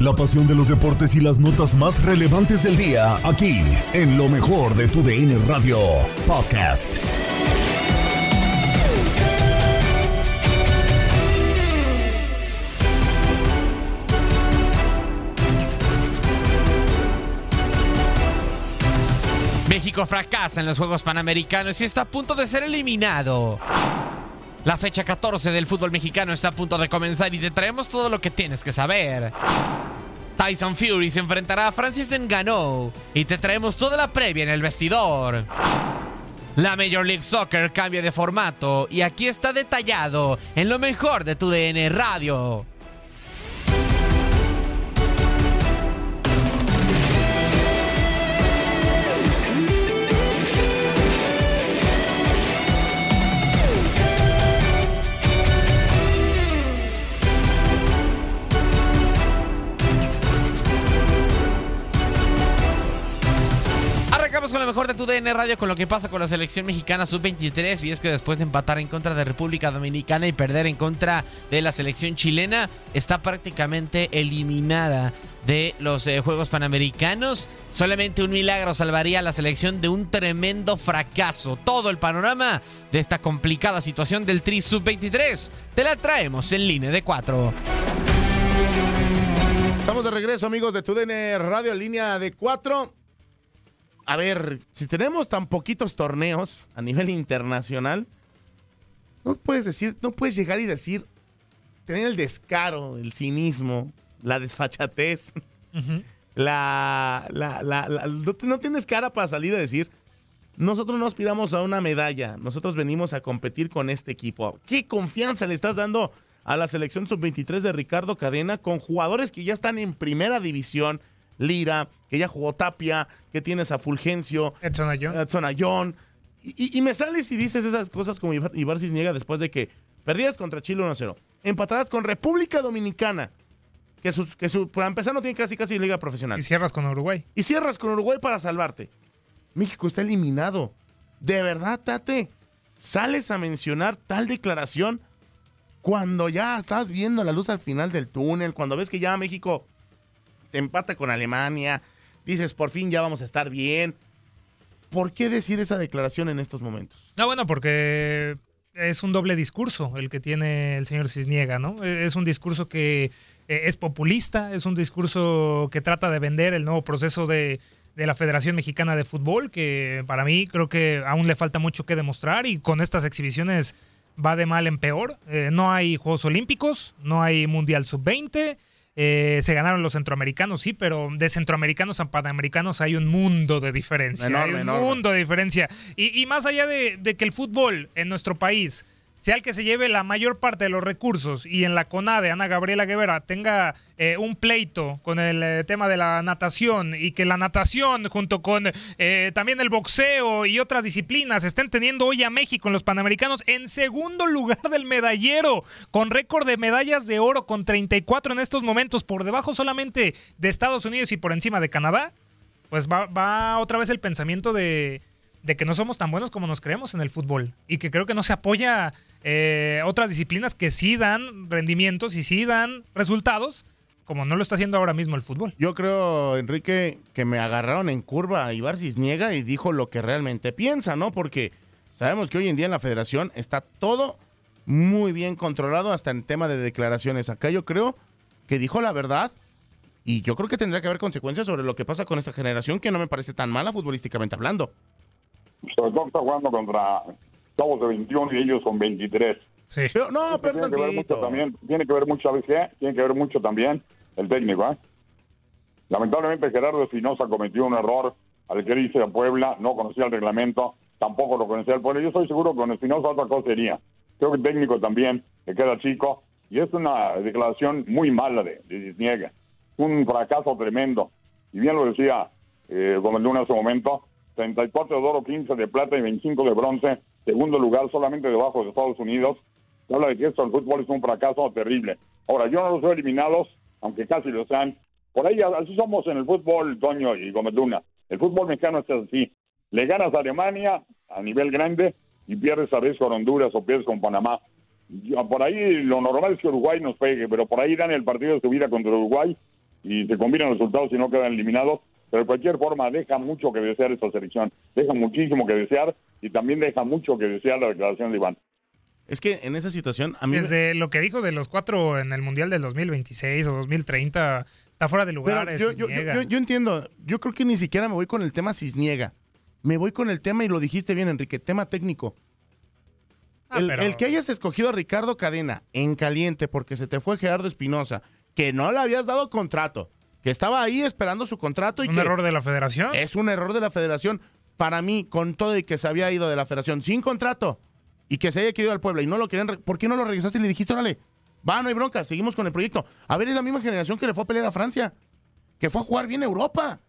La pasión de los deportes y las notas más relevantes del día, aquí, en lo mejor de tu DN Radio Podcast. México fracasa en los Juegos Panamericanos y está a punto de ser eliminado. La fecha 14 del fútbol mexicano está a punto de comenzar y te traemos todo lo que tienes que saber. Tyson Fury se enfrentará a Francis Ngannou y te traemos toda la previa en el vestidor. La Major League Soccer cambia de formato y aquí está detallado en lo mejor de tu DN Radio. Tu DN Radio con lo que pasa con la selección mexicana sub-23 y es que después de empatar en contra de República Dominicana y perder en contra de la selección chilena está prácticamente eliminada de los eh, Juegos Panamericanos. Solamente un milagro salvaría a la selección de un tremendo fracaso. Todo el panorama de esta complicada situación del Tri sub-23 te la traemos en línea de 4. Estamos de regreso, amigos de TUDN Radio, línea de 4. A ver, si tenemos tan poquitos torneos a nivel internacional, no puedes decir, no puedes llegar y decir, tener el descaro, el cinismo, la desfachatez, la, la, la- la- no, no tienes cara para salir a decir, nosotros no aspiramos a una medalla, nosotros venimos a competir con este equipo. ¿Qué confianza le estás dando a la selección sub-23 de Ricardo Cadena con jugadores que ya están en primera división? Lira, que ya jugó Tapia, que tienes a Fulgencio, Edson Ayón. Edson Ayón. Y, y- y me sales y dices esas cosas como Ibar, Ibar Cisniega después de que perdías contra Chile 1-0, empatadas con República Dominicana, que, sus, que su, para empezar no tiene casi casi liga profesional Y cierras con Uruguay. y cierras con Uruguay para salvarte. México está eliminado. De verdad, Tate, sales a mencionar tal declaración cuando ya estás viendo la luz al final del túnel, cuando ves que ya México te empata con Alemania, dices por fin ya vamos a estar bien. ¿Por qué decir esa declaración en estos momentos? No, bueno, porque es un doble discurso el que tiene el señor Cisniega, ¿no? Es un discurso que eh, es populista, es un discurso que trata de vender el nuevo proceso de, de la Federación Mexicana de Fútbol, que para mí creo que aún le falta mucho que demostrar y con estas exhibiciones va de mal en peor. Eh, no hay Juegos Olímpicos, no hay Mundial Sub-20. Eh, se ganaron los centroamericanos, sí, pero de centroamericanos a panamericanos hay un mundo de diferencia. Enorme, hay un enorme. mundo de diferencia. Y, y más allá de, de que el fútbol en nuestro país sea el que se lleve la mayor parte de los recursos y en la CONADE, Ana Gabriela Guevara, tenga eh, un pleito con el eh, tema de la natación y que la natación junto con eh, también el boxeo y otras disciplinas estén teniendo hoy a México en los Panamericanos en segundo lugar del medallero, con récord de medallas de oro con 34 en estos momentos, por debajo solamente de Estados Unidos y por encima de Canadá, pues va, va otra vez el pensamiento de de que no somos tan buenos como nos creemos en el fútbol y que creo que no se apoya eh, otras disciplinas que sí dan rendimientos y sí dan resultados, como no lo está haciendo ahora mismo el fútbol. Yo creo, Enrique, que me agarraron en curva Ibar Cisniega y dijo lo que realmente piensa, ¿no? Porque sabemos que hoy en día en la federación está todo muy bien controlado hasta en tema de declaraciones. Acá yo creo que dijo la verdad y yo creo que tendrá que haber consecuencias sobre lo que pasa con esta generación que no me parece tan mala futbolísticamente hablando sobre todo está jugando contra chavos de 21 y ellos son 23. Sí. Pero, no, pero tiene que ver mucho también, tiene que ver mucho a veces, tiene que ver mucho también el técnico, ¿eh? Lamentablemente Gerardo Espinosa cometió un error al que irse a Puebla, no conocía el reglamento, tampoco lo conocía el Puebla. Yo estoy seguro que con Espinosa otra cosa sería. Creo que el técnico también le queda chico y es una declaración muy mala de, de Cisniega. Un fracaso tremendo. Y bien lo decía eh, Gomenduna hace un momento, 34 de oro, 15 de plata y 25 de bronce, segundo lugar solamente debajo de Estados Unidos. Se habla de que esto el fútbol es un fracaso terrible. Ahora, yo no los veo eliminados, aunque casi lo sean. Por ahí, así somos en el fútbol, Toño y Gómez Luna. El fútbol mexicano es así. Le ganas a Alemania a nivel grande y pierdes a veces con Honduras o pierdes con Panamá. Yo- Por ahí lo normal es que Uruguay nos pegue, pero por ahí dan el partido de su vida contra Uruguay y se combinan los resultados y no quedan eliminados. Pero de cualquier forma deja mucho que desear esta selección. Deja muchísimo que desear y también deja mucho que desear la declaración de Iván. Es que en esa situación, a mí. me- Desde lo que dijo de los cuatro en el Mundial del 2026 o 2030, está fuera de lugar. Yo, yo, Cisniega. yo- yo entiendo, yo creo que ni siquiera me voy con el tema Cisniega. Me voy con el tema, y lo dijiste bien, Enrique, tema técnico. Ah, el, pero- el que hayas escogido a Ricardo Cadena en caliente porque se te fue Gerardo Espinosa, que no le habías dado contrato, que estaba ahí esperando su contrato y un que error de la federación. es un error de la federación. Para mí, con todo y que se había ido de la federación sin contrato y que se haya querido al pueblo y no lo querían, ¿por qué no lo regresaste y le dijiste, órale, va, no hay bronca, seguimos con el proyecto? A ver, es la misma generación que le fue a pelear a Francia, que fue a jugar bien Europa.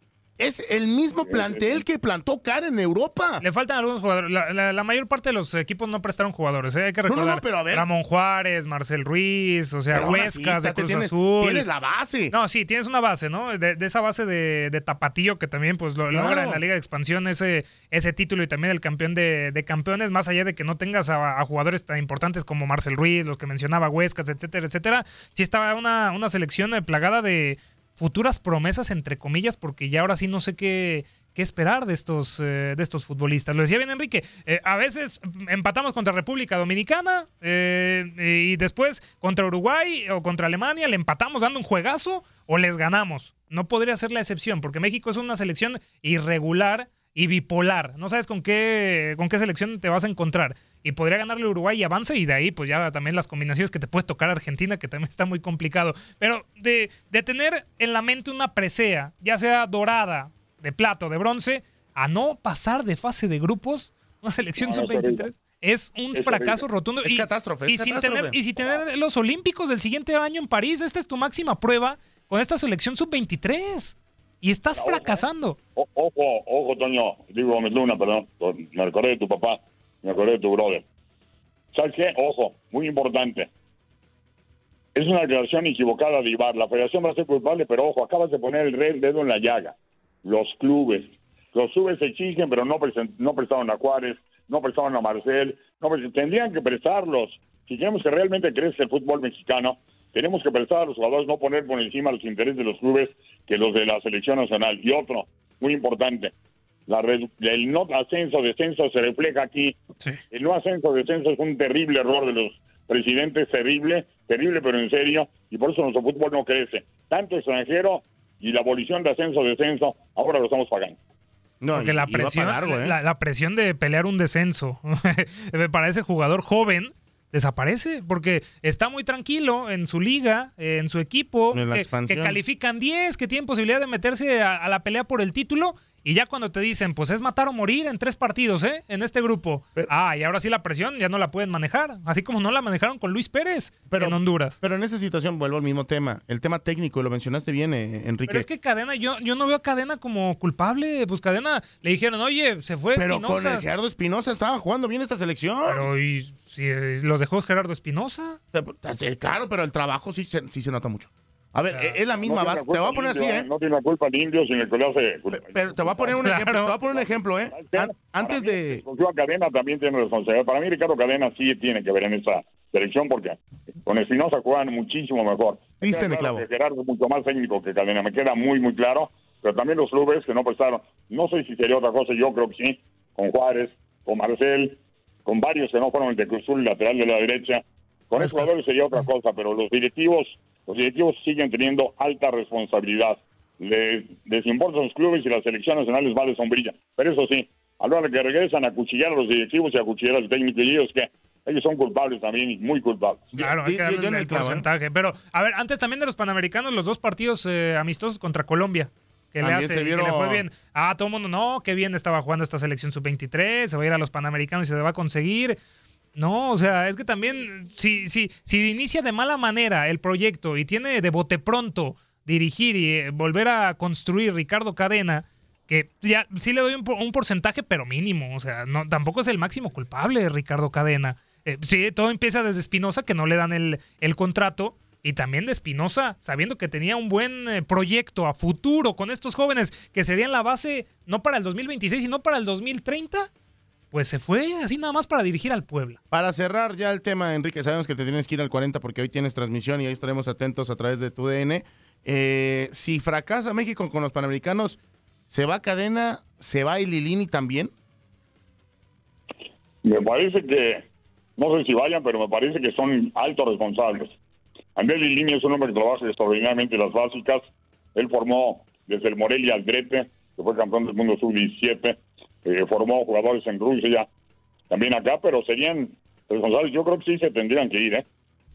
Es el mismo plantel que plantó cara en Europa. Le faltan algunos jugadores. La, la- la mayor parte de los equipos no prestaron jugadores. ¿eh? Hay que No, no, no, recordar. pero a ver. Ramón Juárez, Marcel Ruiz, o sea, Pero Huescas de Tate, Cruz tienes, Azul. tienes la base. No, sí, tienes una base, ¿no? De, de esa base de, de Tapatío que también pues lo Claro. logra en la Liga de Expansión ese, ese título y también el campeón de, de campeones, más allá de que no tengas a, a jugadores tan importantes como Marcel Ruiz, los que mencionaba Huescas, etcétera, etcétera. Sí estaba una, una selección eh, plagada de futuras promesas, entre comillas, porque ya ahora sí no sé qué, qué esperar de estos, eh, de estos futbolistas. Lo decía bien Enrique, eh, a veces empatamos contra República Dominicana eh, y después contra Uruguay o contra Alemania le empatamos dando un juegazo o les ganamos. No podría ser la excepción, porque México es una selección irregular y bipolar. No sabes con qué, con qué selección te vas a encontrar. Y podría ganarle Uruguay y avance, y de ahí, pues ya también las combinaciones que te puede tocar a Argentina, que también está muy complicado. Pero de, de tener en la mente una presea, ya sea dorada, de plata o de bronce, a no pasar de fase de grupos, una selección No, es sub-23. horrible. Es un Es fracaso horrible. rotundo. Es y, catástrofe, es y sin tener, y sin tener los Olímpicos del siguiente año en París, esta es tu máxima prueba con esta selección sub-23. Y estás fracasando. O- ojo, ojo, Toño, digo Gómez Luna, perdón, me acordé de tu papá, me acordé de tu brother. ¿Sabes qué? Ojo, muy importante. Es una declaración equivocada de Ibar. La federación va a ser culpable, pero ojo, acabas de poner el dedo en la llaga. Los clubes. Los clubes se exigen, pero no, no prestaron a Juárez, no prestaron a Marcel, no tendrían que prestarlos. Si queremos que realmente crezca el fútbol mexicano, tenemos que prestar a los jugadores, no poner por encima los intereses de los clubes que los de la selección nacional. Y otro, muy importante, la el no ascenso, descenso se refleja aquí. El no ascenso, descenso es un terrible error de los presidentes, terrible, terrible pero en serio, y por eso nuestro fútbol no crece. Tanto extranjero y la abolición de ascenso, descenso, ahora lo estamos pagando. No, Porque y- la presión, largo, ¿eh? la, la presión de pelear un descenso para ese jugador joven desaparece porque está muy tranquilo en su liga, eh, en su equipo, que- califican 10, que tienen posibilidad de meterse a, a la pelea por el título Y ya cuando te dicen, pues es matar o morir en tres partidos, ¿eh? En este grupo. ah, y ahora sí la presión ya no la pueden manejar. Así como no la manejaron con Luis Pérez en Honduras. Pero en esa situación vuelvo al mismo tema. El tema técnico, lo mencionaste bien, eh, Enrique. Pero es que Cadena, yo, yo no veo a Cadena como culpable. Pues Cadena le dijeron, oye, se fue Pero con el Gerardo Espinosa estaba jugando bien esta selección. Pero y si eh, los dejó Gerardo Espinosa. Claro, pero el trabajo sí, sí se nota mucho. A ver, es la misma base. Te voy a poner así, ¿eh? No tiene la culpa el indio, sin el le hace. Pero te voy a poner un ejemplo, te voy a poner un ejemplo, ¿eh? antes de. a Cadena también tiene responsabilidad. Para mí, Ricardo Cadena sí tiene que ver en esa selección porque con Espinosa juegan muchísimo mejor. Viste en el clavo. Gerardo es mucho más técnico que Cadena, me queda muy, muy claro. Pero también los clubes que no prestaron. No sé si sería otra cosa, yo creo que sí. Con Juárez, con Marcel, con varios que no fueron el de Cruzul, lateral de la derecha. Con esos jugadores sería otra cosa, pero los directivos los directivos siguen teniendo alta responsabilidad. Les, les importan los clubes y las selecciones nacionales vale sombrilla. Pero eso sí, a la hora que regresan a cuchillar a los directivos y a cuchillar a los técnicos, y ellos que ellos son culpables también, muy culpables. Claro, hay que darle el, porcentaje. Pero, a ver, antes también de los Panamericanos, los dos partidos eh, amistosos contra Colombia. Que le, hace, que le fue bien. Ah, todo el mundo, no, qué bien estaba jugando esta selección sub-23, se va a ir a los Panamericanos y se va a conseguir. No, o sea, es que también, si, si, si inicia de mala manera el proyecto y tiene de bote pronto dirigir y eh, volver a construir Ricardo Cadena, que ya sí le doy un, porcentaje, pero mínimo, o sea, no, tampoco es el máximo culpable Ricardo Cadena. Eh, sí, todo empieza desde Espinosa, que no le dan el, el contrato, y también de Espinosa, sabiendo que tenía un buen eh, proyecto a futuro con estos jóvenes que serían la base no para el 2026, sino para el 2030 pues se fue así nada más para dirigir al Puebla. Para cerrar ya el tema, Enrique, sabemos que te tienes que ir al 40 porque hoy tienes transmisión y ahí estaremos atentos a través de tu DN. Eh, si fracasa México con los Panamericanos, ¿se va Cadena, se va Ililini también? Me parece que, no sé si vayan, pero me parece que son altos responsables. Andrés Lilini es un hombre que trabaja extraordinariamente las básicas. Él formó desde el Morelia al Grete, que fue campeón del mundo sub-17 eh, formó jugadores en Rusia, también acá, pero serían responsables. Yo creo que sí se tendrían que ir, ¿eh?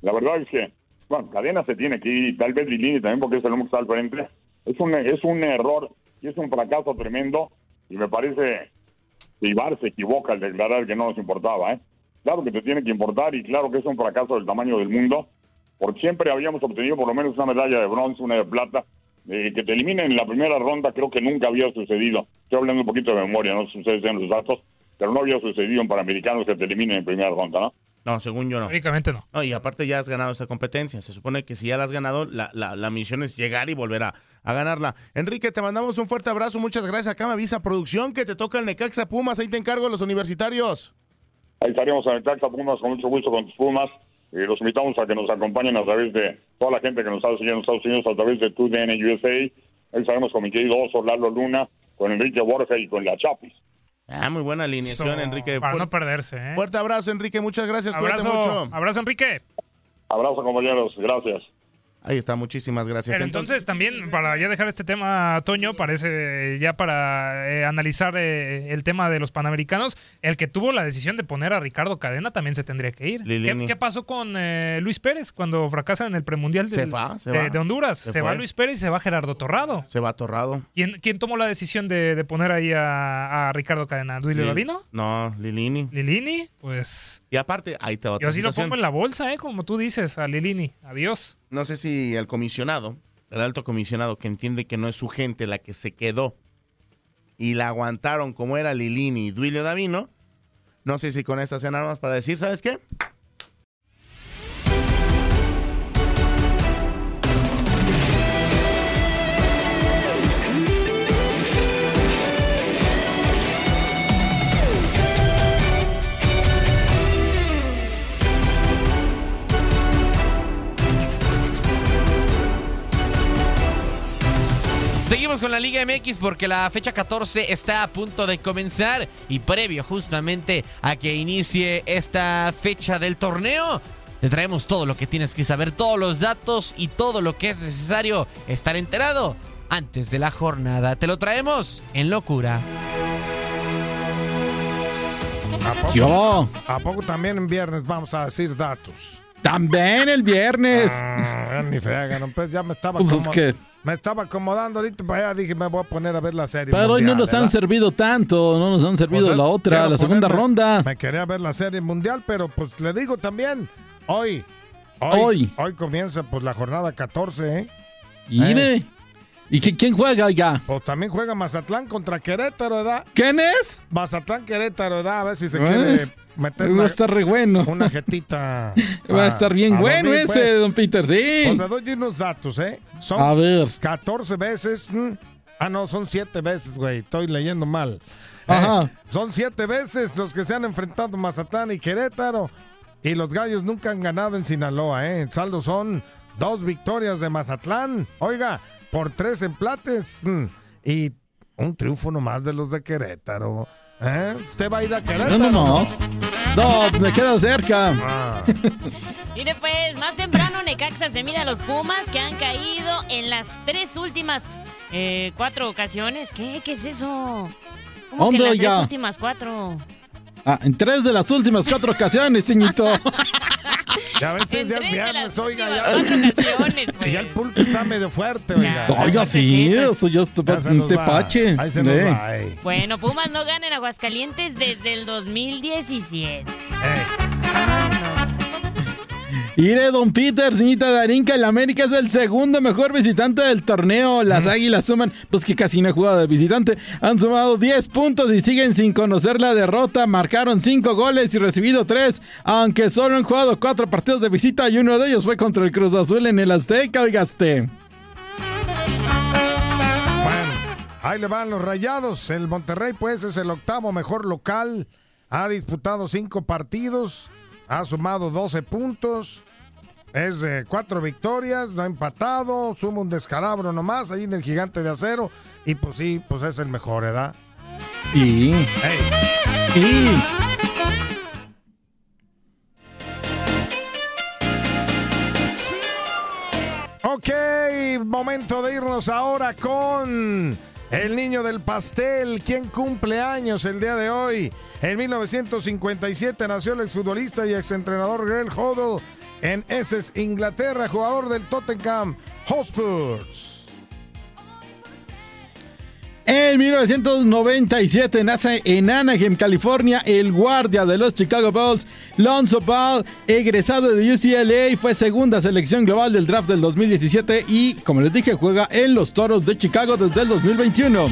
La verdad es que, bueno, Cadena se tiene que ir, tal vez Lilini también, porque es el hombre que está al frente. Es un, es un error y es un fracaso tremendo, y me parece que Ibar se equivoca al declarar que no nos importaba, ¿eh? Claro que te tiene que importar y claro que es un fracaso del tamaño del mundo, porque siempre habíamos obtenido por lo menos una medalla de bronce, una de plata, eh, que te eliminen en la primera ronda creo que nunca había sucedido. Estoy hablando un poquito de memoria, no sé si los datos, pero no había sucedido en Panamericanos que te eliminen en primera ronda, ¿no? No, según yo no. Únicamente no. no. Y aparte ya has ganado esa competencia. Se supone que si ya la has ganado, la, la, misión es llegar y volver a, ganarla. Enrique, te mandamos un fuerte abrazo. Muchas gracias. Acá me avisa producción que te toca el Necaxa Pumas. Ahí te encargo los universitarios. Ahí estaremos en Necaxa Pumas con mucho gusto con tus Pumas. Y los invitamos a que nos acompañen a través de toda la gente que nos está siguiendo en Estados Unidos, a través de TUDN USA. Ahí sabemos con mi querido Oso, Lalo Luna, con Enrique Borja y con la Chapis. Ah, muy buena alineación, Enrique. Para no perderse. ¿eh? Fuerte abrazo, Enrique. Muchas gracias. Abrazo, mucho. Abrazo, Enrique. Abrazo, compañeros. Gracias. Ahí está, muchísimas gracias. Pero entonces, también, para ya dejar este tema, Toño, parece ya para eh, analizar eh, el tema de los panamericanos, el que tuvo la decisión de poner a Ricardo Cadena también se tendría que ir. ¿Qué, pasó con eh, Luis Pérez cuando fracasa en el premundial de, Honduras? Se, va Luis Pérez y se va Gerardo Torrado. Se va Torrado. ¿Quién, quién tomó la decisión de, poner ahí a, Ricardo Cadena? ¿Duilio Davino? No, Lilini. Lilini, pues. Y aparte, ahí te va Yo sí lo pongo en la bolsa, ¿eh? Como tú dices, a Lilini. Adiós no sé si el comisionado, el alto comisionado que entiende que no es su gente la que se quedó y la aguantaron como era Lilini y Duilio Davino, no sé si con estas sean armas para decir, ¿sabes qué? Con la Liga MX porque la fecha 14 está a punto de comenzar y previo justamente a que inicie esta fecha del torneo, te traemos todo lo que tienes que saber, todos los datos y todo lo que es necesario estar enterado antes de la jornada. Te lo traemos en locura. Yo. ¿A poco también en viernes vamos a decir datos? También el viernes. Ah, ni frega, no, pues ya me estaba pues es que Me estaba acomodando ahorita para allá, dije, me voy a poner a ver la serie. Pero hoy no nos han servido tanto, no nos han servido Pues la otra, la segunda ponerme- ronda. Me quería ver la serie mundial, pero pues le digo también, hoy, hoy, Hoy. hoy comienza pues la jornada 14, ¿eh? ¿Y qué- quién juega ya? Pues también juega Mazatlán contra Querétaro, ¿verdad? ¿Quién es? Mazatlán Querétaro, ¿verdad? A ver si se quiere meter Va a estar re bueno. una jetita. Va a estar bien a bueno dormir, ese, pues. don Peter, sí. Pues le doy unos datos, ¿eh? Son A ver. 14 veces. Ah, no, son 7 veces, güey. Estoy leyendo mal. Ajá. Eh, son 7 veces los que se han enfrentado Mazatlán y Querétaro. Y los gallos nunca han ganado en Sinaloa, ¿eh? El saldo son dos victorias de Mazatlán. Oiga, por tres empates. mm, Y un triunfo nomás de los de Querétaro. ¿Eh? ¿Usted va a ir a Querétaro? No, no, no. No, me queda cerca. Ah, Mire pues, más temprano Necaxa se mira a los Pumas que han caído en las tres últimas eh, cuatro ocasiones. ¿Qué? ¿Qué es eso? ¿Cómo que ¿Dónde, las tres últimas cuatro? Ah, en tres de las últimas cuatro ocasiones, señorito. ya ves, En ya es de viernes, las oiga. Ya, ya el pues. pulque está medio fuerte, oiga. Oiga, sí, eso yo estoy Ya se un nos va. tepache. Ahí se nos Eh. va, ey. Bueno, Pumas no gana en Aguascalientes desde el 2017. Ey. Mire, don Peter, señorita Darín, que el América es el segundo mejor visitante del torneo. Las águilas suman, pues que casi no he jugado de visitante. Han sumado 10 puntos y siguen sin conocer la derrota. Marcaron 5 goles y recibido 3, aunque solo han jugado 4 partidos de visita y uno de ellos fue contra el Cruz Azul en el Azteca, oigaste. Bueno, ahí le van los rayados. El Monterrey, pues, es el octavo mejor local. Ha disputado cinco partidos. Ha sumado 12 puntos. Es de cuatro victorias, no ha empatado, suma un descalabro nomás ahí en el gigante de acero. Y pues sí, pues es el mejor, ¿verdad? Y. Ey, Y. Ok, momento de irnos ahora con el niño del pastel. ¿Quién cumple años el día de hoy? En 1957 nació el exfutbolista y exentrenador Greg Hodel en Essex, Inglaterra, jugador del Tottenham Hotspurs. En 1997 nace en Anaheim, California, el guardia de los Chicago Bulls, Lonzo Ball, egresado de UCLA, fue segunda selección global del draft del 2017 y, como les dije, juega en los Toros de Chicago desde el 2021.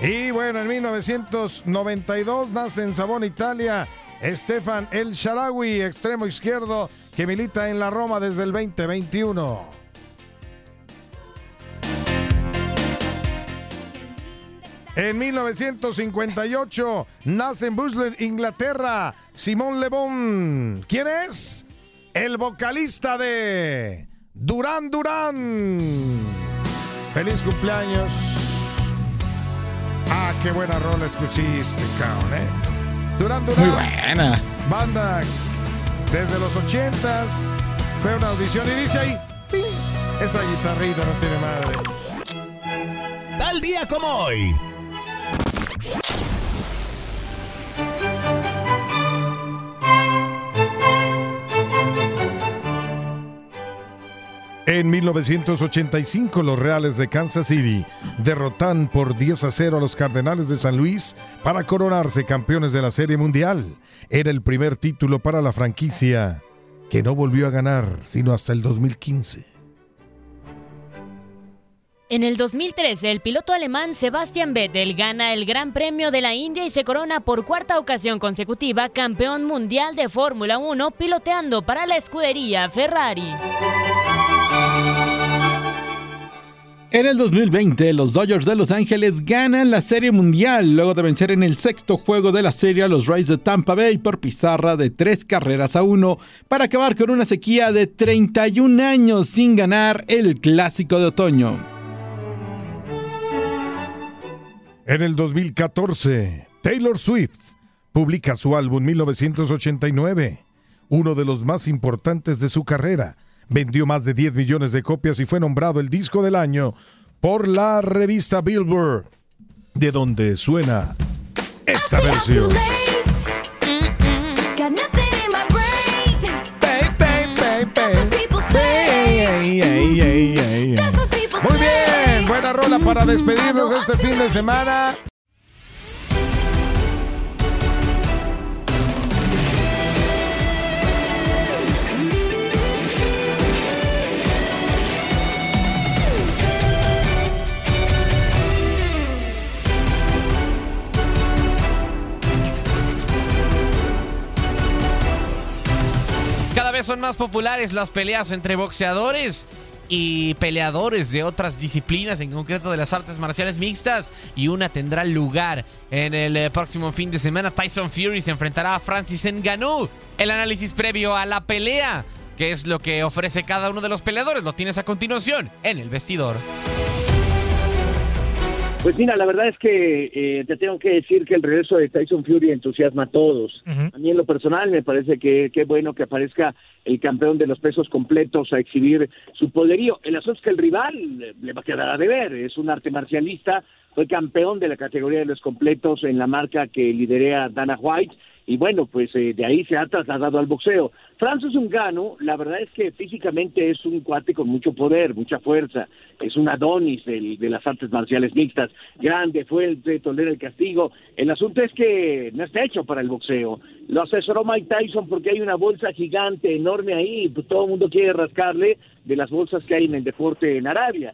Y bueno, en 1992 nace en Sabón, Italia, Stefan El Sharawi, extremo izquierdo, que milita en la Roma desde el 2021. En 1958 nace en Busler, Inglaterra, Simón Le Bon. ¿Quién es? El vocalista de Durán Durán. Feliz cumpleaños. Ah, qué buena rola escuchiste, cabrón, ¿eh? Durán Durán. Muy buena. Banda desde los ochentas. Fue una audición y dice ahí, ¡ping! esa guitarrita no tiene madre. Tal día como hoy. En 1985 los Reales de Kansas City derrotan por 10 a 0 a los Cardenales de San Luis para coronarse campeones de la Serie Mundial. Era el primer título para la franquicia que no volvió a ganar sino hasta el 2015. En el 2013, el piloto alemán Sebastian Vettel gana el Gran Premio de la India y se corona por cuarta ocasión consecutiva campeón mundial de Fórmula 1 piloteando para la escudería Ferrari. En el 2020, los Dodgers de Los Ángeles ganan la Serie Mundial luego de vencer en el sexto juego de la serie a los Rays de Tampa Bay por pizarra de tres carreras a uno para acabar con una sequía de 31 años sin ganar el Clásico de Otoño. En el 2014, Taylor Swift publica su álbum 1989, uno de los más importantes de su carrera vendió más de 10 millones de copias y fue nombrado el disco del año por la revista Billboard, de donde suena esta versión. Muy bien, buena rola para despedirnos este fin de semana. Son más populares las peleas entre boxeadores y peleadores de otras disciplinas, en concreto de las artes marciales mixtas, y una tendrá lugar en el eh, próximo fin de semana. Tyson Fury se enfrentará a Francis Ngannou. El análisis previo a la pelea, que es lo que ofrece cada uno de los peleadores, lo tienes a continuación en el vestidor. Pues mira, la verdad es que eh, te tengo que decir que el regreso de Tyson Fury entusiasma a todos. A mí en lo personal me parece que qué bueno que aparezca el campeón de los pesos completos a exhibir su poderío. El asunto es que el rival le va a quedar a deber, es un arte marcialista, fue campeón de la categoría de los completos en la marca que liderea Dana White y bueno, pues eh, de ahí se ha trasladado al boxeo. Francis Ngannou, la verdad es que físicamente es un cuate con mucho poder, mucha fuerza, es un Adonis del- de las artes marciales mixtas, grande, fuerte, tolera el castigo. El asunto es que no está hecho para el boxeo. Lo asesoró Mike Tyson porque hay una bolsa gigante, enorme ahí, y todo el mundo quiere rascarle de las bolsas que hay en el deporte en Arabia.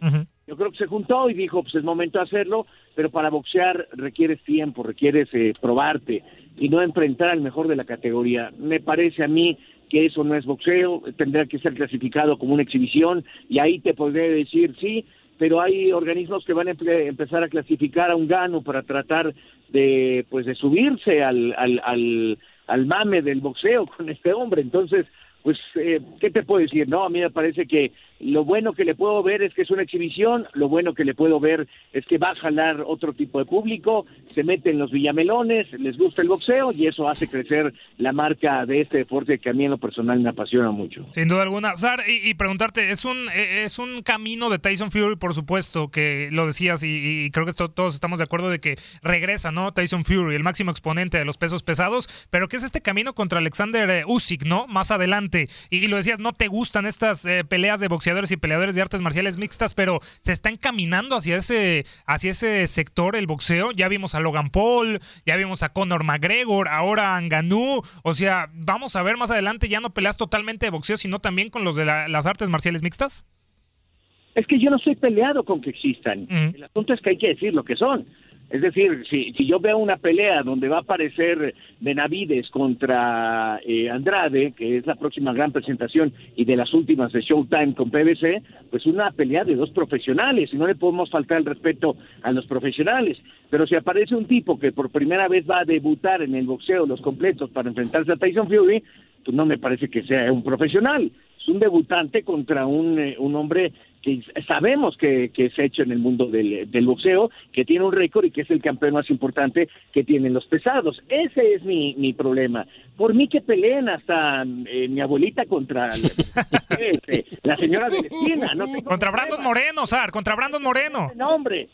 Yo creo que se juntó y dijo, pues es momento de hacerlo, pero para boxear requieres tiempo, requieres eh, probarte y no enfrentar al mejor de la categoría. Me parece a mí que eso no es boxeo, tendrá que ser clasificado como una exhibición y ahí te podré decir sí, pero hay organismos que van a empe- empezar a clasificar a un gano para tratar de pues de subirse al, al, al, al mame del boxeo con este hombre. Entonces, pues, eh, ¿qué te puedo decir? No, a mí me parece que lo bueno que le puedo ver es que es una exhibición, lo bueno que le puedo ver es que va a jalar otro tipo de público, se meten los villamelones, les gusta el boxeo y eso hace crecer la marca de este deporte que a mí en lo personal me apasiona mucho. Sin duda alguna. Sar, y, preguntarte, es un, eh, es un camino de Tyson Fury, por supuesto, que lo decías y, y creo que todos estamos de acuerdo de que regresa, ¿no? Tyson Fury, el máximo exponente de los pesos pesados, pero ¿qué es este camino contra Alexander eh, Usyk, ¿no? Más adelante. Y, lo decías, no te gustan estas eh, peleas de boxeadores y peleadores de artes marciales mixtas, pero se está encaminando hacia ese, hacia ese sector el boxeo. Ya vimos a Logan Paul, ya vimos a Conor McGregor, ahora a Ngannou. O sea, vamos a ver más adelante ya no peleas totalmente de boxeo, sino también con los de la- las artes marciales mixtas. Es que yo no estoy peleado con que existan. El asunto es que hay que decir lo que son. Es decir, si, si yo veo una pelea donde va a aparecer Benavides contra eh, Andrade, que es la próxima gran presentación y de las últimas de Showtime con PBC, pues una pelea de dos profesionales y no le podemos faltar el respeto a los profesionales. Pero si aparece un tipo que por primera vez va a debutar en el boxeo los completos para enfrentarse a Tyson Fury, pues no me parece que sea un profesional. Es un debutante contra un, eh, un hombre que sabemos que, que es hecho en el mundo del, del boxeo, que tiene un récord y que es el campeón más importante que tienen los pesados. Ese es mi, mi problema. Por mí que peleen hasta eh, mi abuelita contra este, la señora de la esquina. No tengo Contra Brandon Moreno, Sar, contra Brandon Moreno. nombre.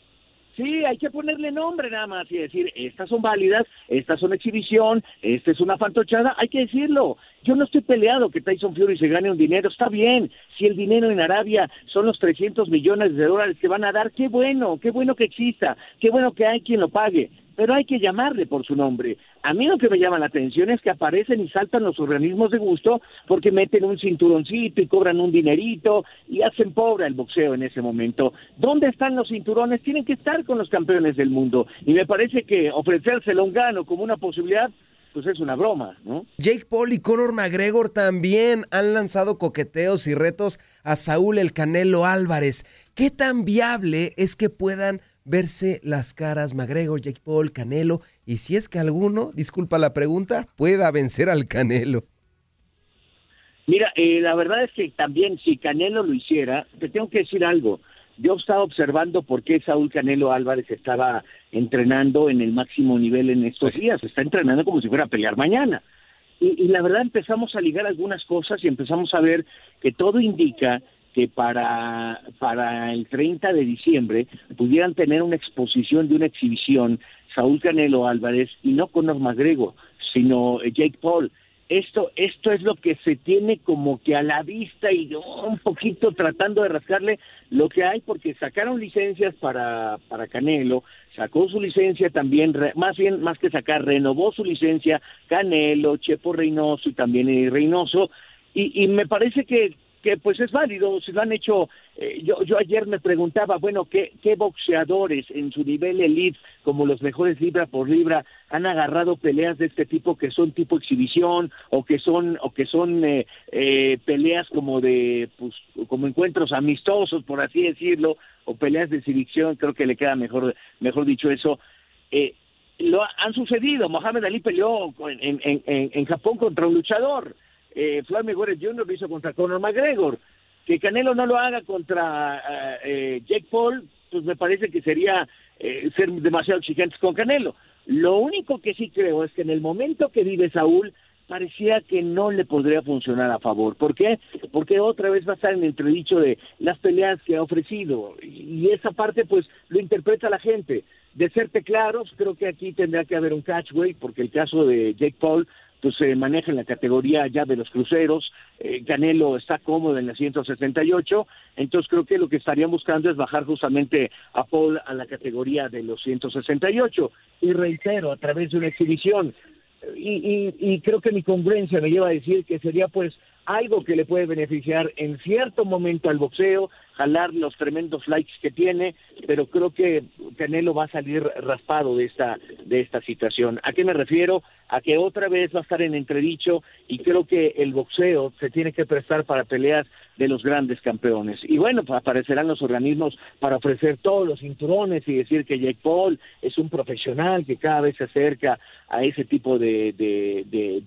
Sí, hay que ponerle nombre nada más y decir, estas son válidas, estas son exhibición, esta es una fantochada, hay que decirlo. Yo no estoy peleado que Tyson Fury se gane un dinero, está bien. Si el dinero en Arabia son los 300 millones de dólares que van a dar, qué bueno, qué bueno que exista, qué bueno que hay quien lo pague. Pero hay que llamarle por su nombre. A mí lo que me llama la atención es que aparecen y saltan los organismos de gusto porque meten un cinturoncito y cobran un dinerito y hacen pobre al boxeo en ese momento. ¿Dónde están los cinturones? Tienen que estar con los campeones del mundo. Y me parece que ofrecérselo a un gano como una posibilidad, pues es una broma, ¿no? Jake Paul y Conor McGregor también han lanzado coqueteos y retos a Saúl el Canelo Álvarez. ¿Qué tan viable es que puedan verse las caras McGregor, Jake Paul, Canelo? Y si es que alguno, disculpa la pregunta, pueda vencer al Canelo. Mira, eh, la verdad es que también si Canelo lo hiciera, te tengo que decir algo. Yo estaba observando por qué Saúl Canelo Álvarez estaba entrenando en el máximo nivel en estos días. Está entrenando como si fuera a pelear mañana. Y, y la verdad empezamos a ligar algunas cosas y empezamos a ver que todo indica que para, para el 30 de diciembre pudieran tener una exposición de una exhibición Saúl Canelo Álvarez y no Conor McGregor, sino eh, Jake Paul. esto, esto es lo que se tiene como que a la vista y un poquito tratando de rascarle lo que hay, porque sacaron licencias para, para Canelo, sacó su licencia también, más bien, más que sacar, renovó su licencia Canelo, Chepo Reynoso y también Reynoso, y me parece que, que pues es válido, se lo han hecho, eh, yo, yo ayer me preguntaba, bueno, ¿qué, ¿qué boxeadores en su nivel elite, como los mejores libra por libra, han agarrado peleas de este tipo que son tipo exhibición o que son, o que son eh, eh, peleas como de, pues, como encuentros amistosos, por así decirlo, o peleas de exhibición, creo que le queda mejor, mejor dicho eso, eh, lo han sucedido, Mohamed Ali peleó en, en, en, en Japón contra un luchador, eh, Floyd Mayweather Jr. lo hizo contra Conor McGregor. Que Canelo no lo haga contra eh, eh, Jake Paul, pues me parece que sería eh, ser demasiado exigentes con Canelo. Lo único que sí creo es que en el momento que vive Saúl, parecía que no le podría funcionar a favor. ¿Por qué? Porque otra vez va a estar en entredicho de las peleas que ha ofrecido. Y esa parte, pues, lo interpreta la gente. De serte claros, creo que aquí tendrá que haber un catchway, porque el caso de Jake Paul pues se maneja en la categoría ya de los cruceros, eh, Canelo está cómodo en la 168, entonces creo que lo que estarían buscando es bajar justamente a Paul a la categoría de los 168, y reitero, a través de una exhibición, y, y, y creo que mi congruencia me lleva a decir que sería pues algo que le puede beneficiar en cierto momento al boxeo, jalar los tremendos likes que tiene, pero creo que Canelo va a salir raspado de esta de esta situación. ¿A qué me refiero? A que otra vez va a estar en entredicho y creo que el boxeo se tiene que prestar para peleas de los grandes campeones. Y bueno, pues aparecerán los organismos para ofrecer todos los cinturones y decir que Jake Paul es un profesional que cada vez se acerca a ese tipo de,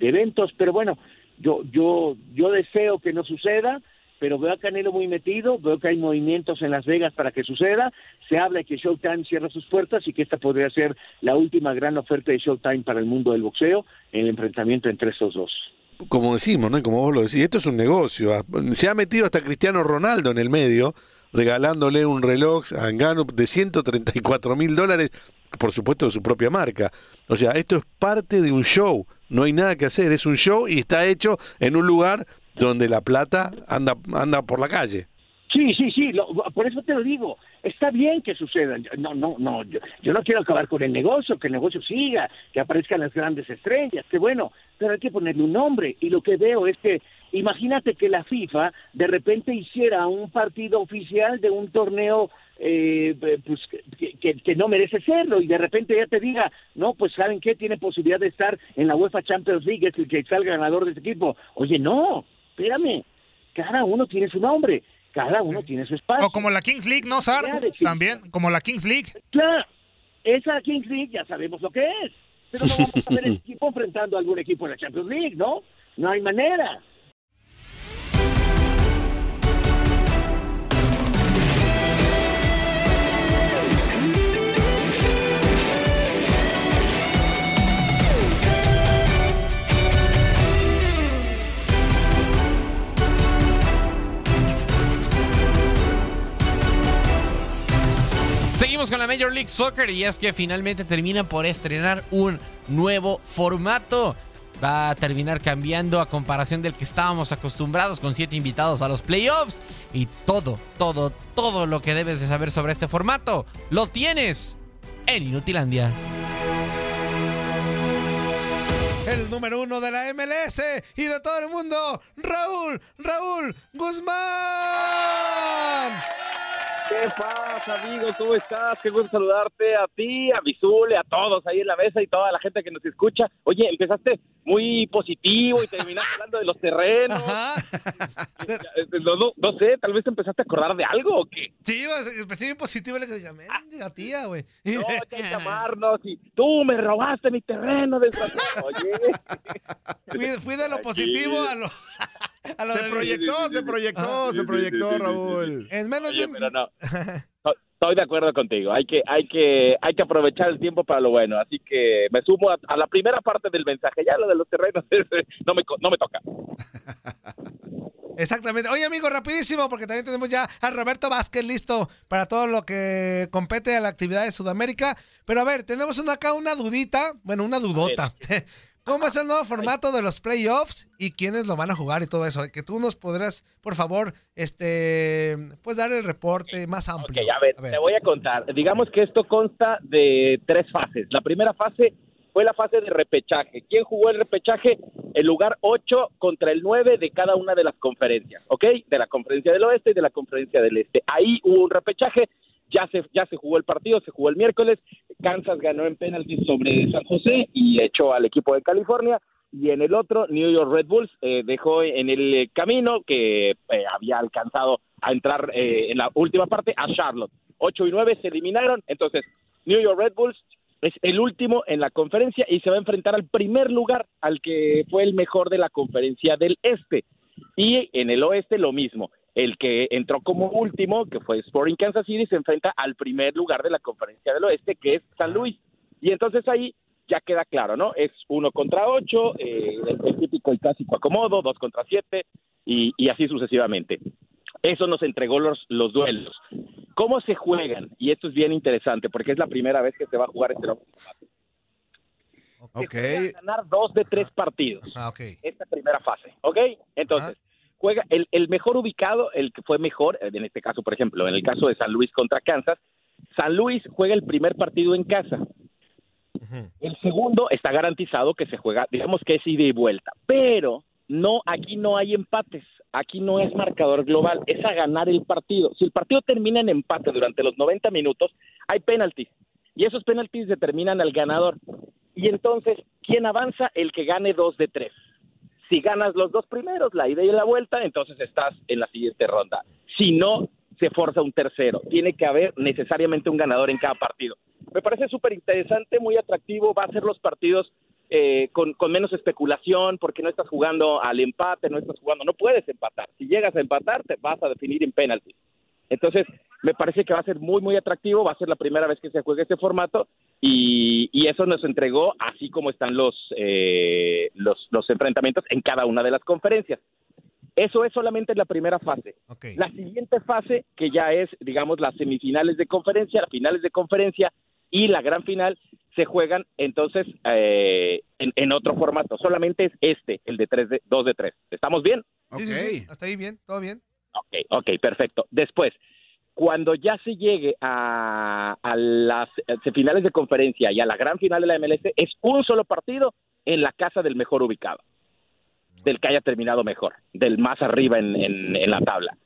eventos, pero bueno, yo, yo, yo deseo que no suceda, pero veo a Canelo muy metido, veo que hay movimientos en Las Vegas para que suceda, se habla de que Showtime cierra sus puertas y que esta podría ser la última gran oferta de Showtime para el mundo del boxeo en el enfrentamiento entre estos dos. Como decimos, ¿no? Como vos lo decís, esto es un negocio. Se ha metido hasta Cristiano Ronaldo en el medio, regalándole un reloj a Ngannou de 134 mil dólares, por supuesto de su propia marca. O sea, esto es parte de un show no hay nada que hacer, es un show y está hecho en un lugar donde la plata anda, anda por la calle. Sí, sí, sí, lo, por eso te lo digo. Está bien que suceda. No, no, no. Yo, yo, no quiero acabar con el negocio, que el negocio siga, que aparezcan las grandes estrellas, que bueno, pero hay que ponerle un nombre. Y lo que veo es que, imagínate que la FIFA de repente hiciera un partido oficial de un torneo eh, pues que, no merece serlo y de repente ya te diga, no, pues saben qué, tiene posibilidad de estar en la UEFA Champions League, es el que salga ganador de ese equipo. Oye, no, espérame, cada uno tiene su nombre, cada uno sí. tiene su espacio. O como la Kings League, ¿no, Sar? También, como la Kings League. Claro, esa Kings League ya sabemos lo que es, pero no vamos a ver el equipo enfrentando a algún equipo en la Champions League, ¿no? No hay manera. Seguimos con la Major League Soccer y es que finalmente termina por estrenar un nuevo formato. Va a terminar cambiando a comparación del que estábamos acostumbrados con siete invitados a los playoffs. Y todo, todo, todo lo que debes de saber sobre este formato lo tienes en Inutilandia. El número uno de la MLS y de todo el mundo, Raúl, Raúl Guzmán. ¿Qué pasa, amigo? ¿Cómo estás? Qué gusto saludarte a ti, a Bizule, a todos ahí en la mesa y toda la gente que nos escucha. Oye, empezaste muy positivo y terminaste hablando de los terrenos. No, no, no, sé, tal vez te empezaste a acordar de algo o qué. Sí, empecé bien positivo y le llamé a tía, güey. No, que llamarnos y tú me robaste mi terreno, desgraciado. Oye. Fui, fui de lo positivo a lo... A lo se, proyectó, sí, sí, se proyectó, ah, se proyectó, se proyectó, Raúl. Es menos Oye, pero no. Estoy de acuerdo contigo. Hay que, hay que, hay que aprovechar el tiempo para lo bueno. Así que me sumo a, a la primera parte del mensaje. Ya lo de los terrenos no me, no me toca. Exactamente. Oye, amigo, rapidísimo, porque también tenemos ya a Roberto Vázquez listo para todo lo que compete a la actividad de Sudamérica. Pero a ver, tenemos una, acá una dudita, bueno, una dudota. ¿Cómo es el nuevo formato de los playoffs y quiénes lo van a jugar y todo eso? Que tú nos podrás, por favor, este, pues dar el reporte más amplio. Ok, a ver, te voy a contar. Digamos que esto consta de tres fases. La primera fase fue la fase de repechaje. ¿Quién jugó el repechaje? El lugar 8 contra el 9 de cada una de las conferencias, ¿ok? De la conferencia del oeste y de la conferencia del este. Ahí hubo un repechaje. Ya se, ya se jugó el partido, se jugó el miércoles. Kansas ganó en penaltis sobre San José y echó al equipo de California. Y en el otro, New York Red Bulls eh, dejó en el camino que eh, había alcanzado a entrar eh, en la última parte a Charlotte. 8 y 9 se eliminaron. Entonces, New York Red Bulls es el último en la conferencia y se va a enfrentar al primer lugar, al que fue el mejor de la conferencia del este. Y en el oeste lo mismo. El que entró como último, que fue Sporting Kansas City, se enfrenta al primer lugar de la conferencia del oeste, que es San Luis. Y entonces ahí ya queda claro, ¿no? Es uno contra ocho, eh, el, típico y clásico acomodo, dos contra siete, y, y así sucesivamente. Eso nos entregó los, los duelos. ¿Cómo se juegan? Y esto es bien interesante porque es la primera vez que se va a jugar este nuevo formato. Ok. Se juega a ganar dos de tres partidos. Ah, ok. Esta primera fase. ¿Ok? Entonces, juega el, el mejor ubicado, el que fue mejor, eh, en este caso, por ejemplo, en el caso de San Luis contra Kansas, San Luis juega el primer partido en casa. El segundo está garantizado que se juega, digamos que es ida y vuelta, pero no, aquí no hay empates, aquí no es marcador global, es a ganar el partido. Si el partido termina en empate durante los 90 minutos, hay penaltis y esos penaltis determinan al ganador. Y entonces, ¿quién avanza? El que gane dos de tres. Si ganas los dos primeros, la ida y la vuelta, entonces estás en la siguiente ronda. Si no, se forza un tercero. Tiene que haber necesariamente un ganador en cada partido. Me parece súper interesante, muy atractivo. Va a ser los partidos eh, con, con menos especulación, porque no estás jugando al empate, no estás jugando, no puedes empatar. Si llegas a empatar, te vas a definir en penalti. Entonces, me parece que va a ser muy, muy atractivo. Va a ser la primera vez que se juegue este formato y, y eso nos entregó así como están los, eh, los, los enfrentamientos en cada una de las conferencias. Eso es solamente la primera fase. La siguiente fase, que ya es, digamos, las semifinales de conferencia, las finales de conferencia y la gran final, se juegan entonces eh, en, en otro formato. Solamente es este, el de 3 de 2 de 3. ¿Estamos bien? Sí, sí, sí. Hasta ahí bien, todo bien. Ok, ok, perfecto. Después, cuando ya se llegue a, a las eh, finales de conferencia y a la gran final de la MLS, es un solo partido en la casa del mejor ubicado, del que haya terminado mejor, del más arriba en, en- en la tabla.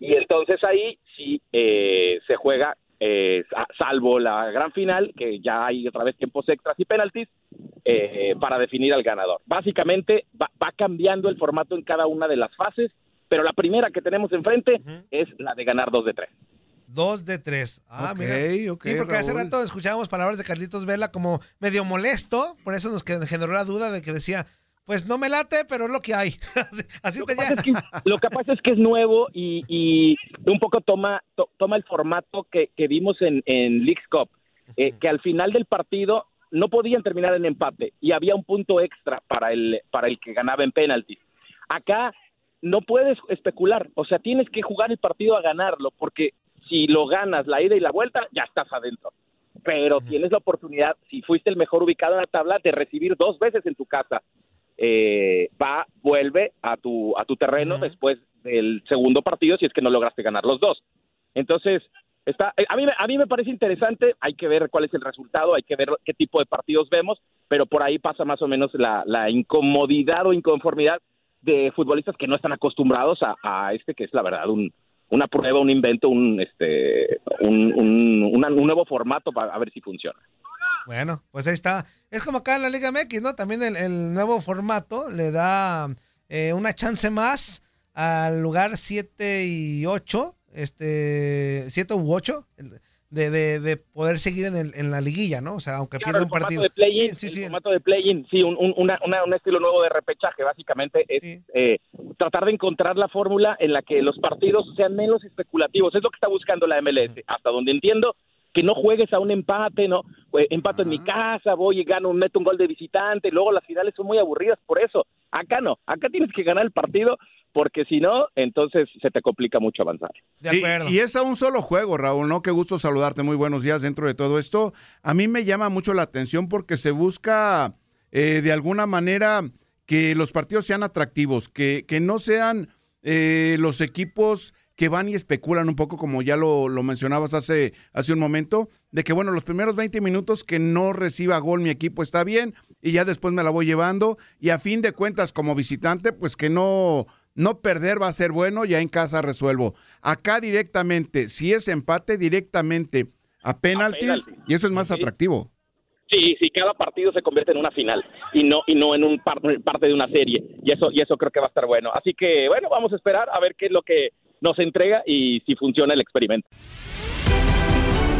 Y entonces ahí sí eh, se juega, eh, sa- salvo la gran final, que ya hay otra vez tiempos extras y penaltis, eh, para definir al ganador. Básicamente va, va cambiando el formato en cada una de las fases, pero la primera que tenemos enfrente es la de ganar dos de tres. Dos de tres. Ah, Ok, mira. ok, sí, porque hace rato escuchábamos palabras de Carlitos Vela como medio molesto, por eso nos generó la duda de que decía, pues no me late, pero es lo que hay. así así Lo que, tenía. pasa es que, lo que pasa es que es nuevo y, y un poco toma, to- toma el formato que, que vimos en, en Leagues Cup, eh, que al final del partido no podían terminar en empate y había un punto extra para el, para el que ganaba en penaltis. Acá no puedes especular, o sea, tienes que jugar el partido a ganarlo, porque si lo ganas la ida y la vuelta, ya estás adentro. Pero tienes la oportunidad, si fuiste el mejor ubicado en la tabla, de recibir dos veces en tu casa eh, va, vuelve a tu, a tu terreno después del segundo partido si es que no lograste ganar los dos. Entonces, está, eh, a, mí, me- a mí me parece interesante, hay que ver cuál es el resultado, hay que ver qué tipo de partidos vemos, pero por ahí pasa más o menos la, la incomodidad o inconformidad de futbolistas que no están acostumbrados a, a este que es la verdad un, una prueba, un invento, un, este, un, un, nuevo formato para a ver si funciona. Bueno, pues ahí está. Es como acá en la Liga MX, ¿no? También el, el nuevo formato le da eh, una chance más al lugar 7 y 8, este, 7 u 8, de, de, de poder seguir en, el- en la liguilla, ¿no? O sea, aunque Claro, pierda un formato partido. de play-in, Sí, sí, el sí. formato de play-in, sí, un, un- una- una- un estilo nuevo de repechaje, básicamente es eh, tratar de encontrar la fórmula en la que los partidos sean menos especulativos, es lo que está buscando la MLS, hasta donde entiendo que no juegues a un empate, ¿no? Eh, Empato en mi casa, voy y gano, meto un gol de visitante, luego las finales son muy aburridas por eso. Acá no, acá tienes que ganar el partido porque si no, entonces se te complica mucho avanzar. Y, y es a un solo juego, Raúl, ¿no? Qué gusto saludarte. Muy buenos días dentro de todo esto. A mí me llama mucho la atención porque se busca eh, de alguna manera que los partidos sean atractivos, que, que no sean eh, los equipos que van y especulan un poco, como ya lo, lo, mencionabas hace, hace un momento, de que bueno, los primeros 20 minutos que no reciba gol mi equipo está bien y ya después me la voy llevando y a fin de cuentas como visitante, pues que no, no perder va a ser bueno, ya en casa resuelvo. Acá directamente, si es empate, directamente a penaltis y eso es más atractivo. Sí, sí, cada partido se convierte en una final y no y no en un parte de una serie y eso y eso creo que va a estar bueno. Así que bueno, vamos a esperar a ver qué es lo que nos entrega y si funciona el experimento.